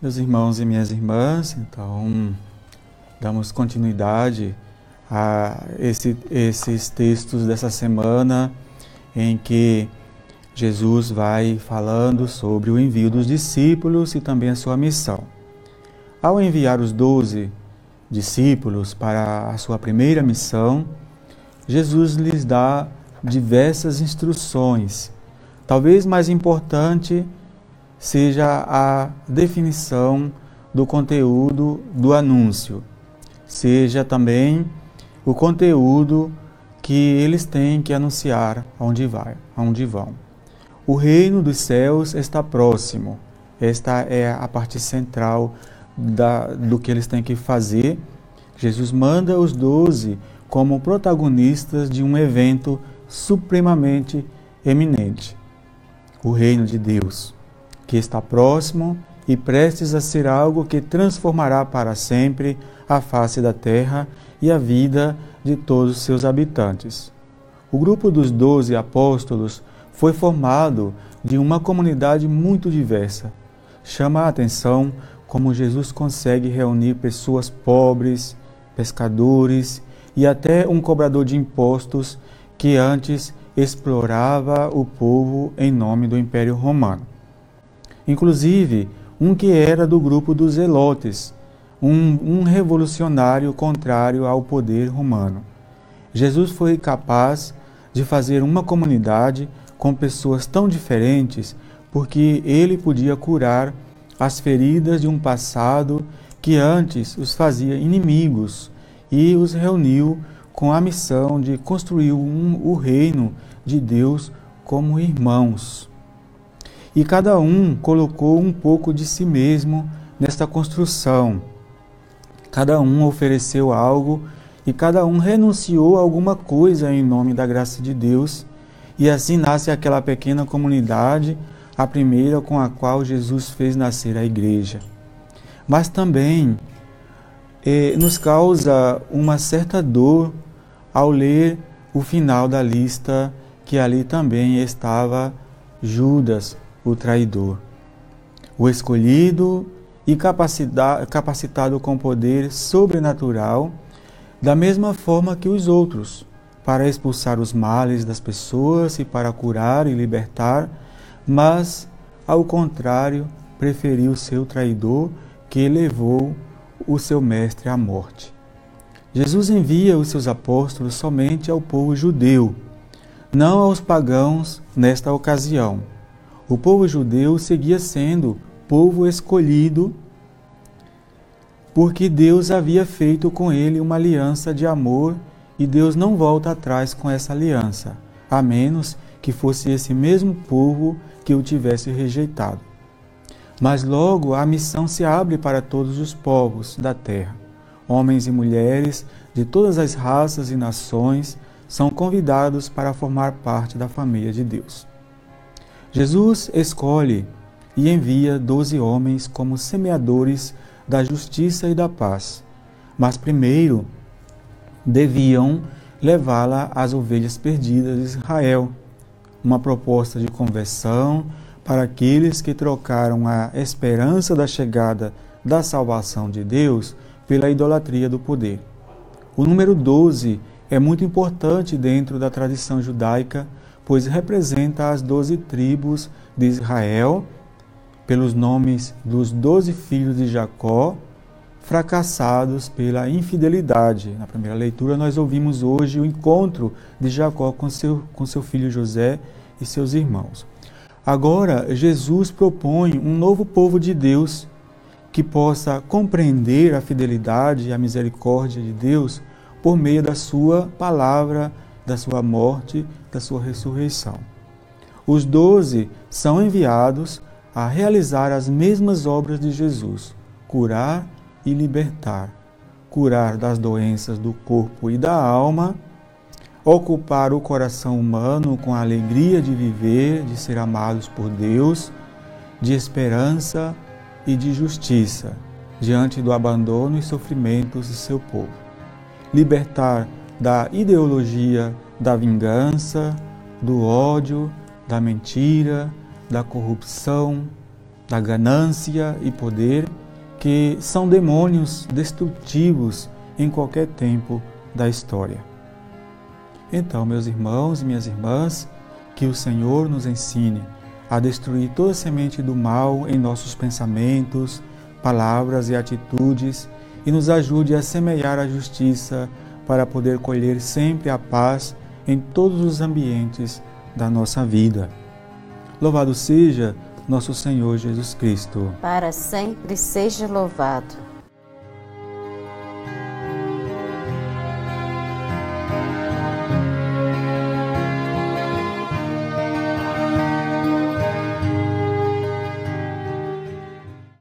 meus irmãos e minhas irmãs, então damos continuidade a esse, esses textos dessa semana em que Jesus vai falando sobre o envio dos discípulos e também a sua missão. Ao enviar os doze discípulos para a sua primeira missão, Jesus lhes dá diversas instruções. Talvez mais importante seja a definição do conteúdo do anúncio, seja também o conteúdo que eles têm que anunciar aonde vai, aonde vão. O reino dos céus está próximo. Esta é a parte central da, do que eles têm que fazer. Jesus manda os doze como protagonistas de um evento supremamente eminente, o reino de Deus que está próximo e prestes a ser algo que transformará para sempre a face da terra e a vida de todos os seus habitantes. O grupo dos doze apóstolos foi formado de uma comunidade muito diversa. Chama a atenção como Jesus consegue reunir pessoas pobres, pescadores e até um cobrador de impostos que antes explorava o povo em nome do Império Romano inclusive um que era do grupo dos Zelotes, um, um revolucionário contrário ao poder romano. Jesus foi capaz de fazer uma comunidade com pessoas tão diferentes porque ele podia curar as feridas de um passado que antes os fazia inimigos e os reuniu com a missão de construir um, o reino de Deus como irmãos. E cada um colocou um pouco de si mesmo nesta construção. Cada um ofereceu algo e cada um renunciou a alguma coisa em nome da graça de Deus. E assim nasce aquela pequena comunidade, a primeira com a qual Jesus fez nascer a igreja. Mas também eh, nos causa uma certa dor ao ler o final da lista, que ali também estava Judas, o traidor. O escolhido e capacitado com poder sobrenatural, da mesma forma que os outros, para expulsar os males das pessoas e para curar e libertar, mas, ao contrário, preferiu seu traidor que levou o seu mestre à morte. Jesus envia os seus apóstolos somente ao povo judeu, não aos pagãos nesta ocasião. O povo judeu seguia sendo povo escolhido porque Deus havia feito com ele uma aliança de amor e Deus não volta atrás com essa aliança, a menos que fosse esse mesmo povo que o tivesse rejeitado. Mas logo a missão se abre para todos os povos da terra. Homens e mulheres de todas as raças e nações são convidados para formar parte da família de Deus. Jesus escolhe e envia doze homens como semeadores da justiça e da paz, mas primeiro deviam levá-la às ovelhas perdidas de Israel, uma proposta de conversão para aqueles que trocaram a esperança da chegada da salvação de Deus pela idolatria do poder. O número 12 é muito importante dentro da tradição judaica pois representa as doze tribos de Israel, pelos nomes dos doze filhos de Jacó, fracassados pela infidelidade. Na primeira leitura, nós ouvimos hoje o encontro de Jacó com seu, com seu filho José e seus irmãos. Agora, Jesus propõe um novo povo de Deus que possa compreender a fidelidade e a misericórdia de Deus por meio da sua palavra da sua morte, da sua ressurreição. Os doze são enviados a realizar as mesmas obras de Jesus: curar e libertar, curar das doenças do corpo e da alma, ocupar o coração humano com a alegria de viver, de ser amados por Deus, de esperança e de justiça diante do abandono e sofrimentos de seu povo. Libertar da ideologia da vingança, do ódio, da mentira, da corrupção da ganância e poder, que são demônios destrutivos em qualquer tempo da história. Então, meus irmãos e minhas irmãs, que o Senhor nos ensine a destruir toda semente do mal em nossos pensamentos, palavras e atitudes e nos ajude a semear a justiça para poder colher sempre a paz em todos os ambientes da nossa vida. Louvado seja nosso Senhor Jesus Cristo. Para sempre seja louvado.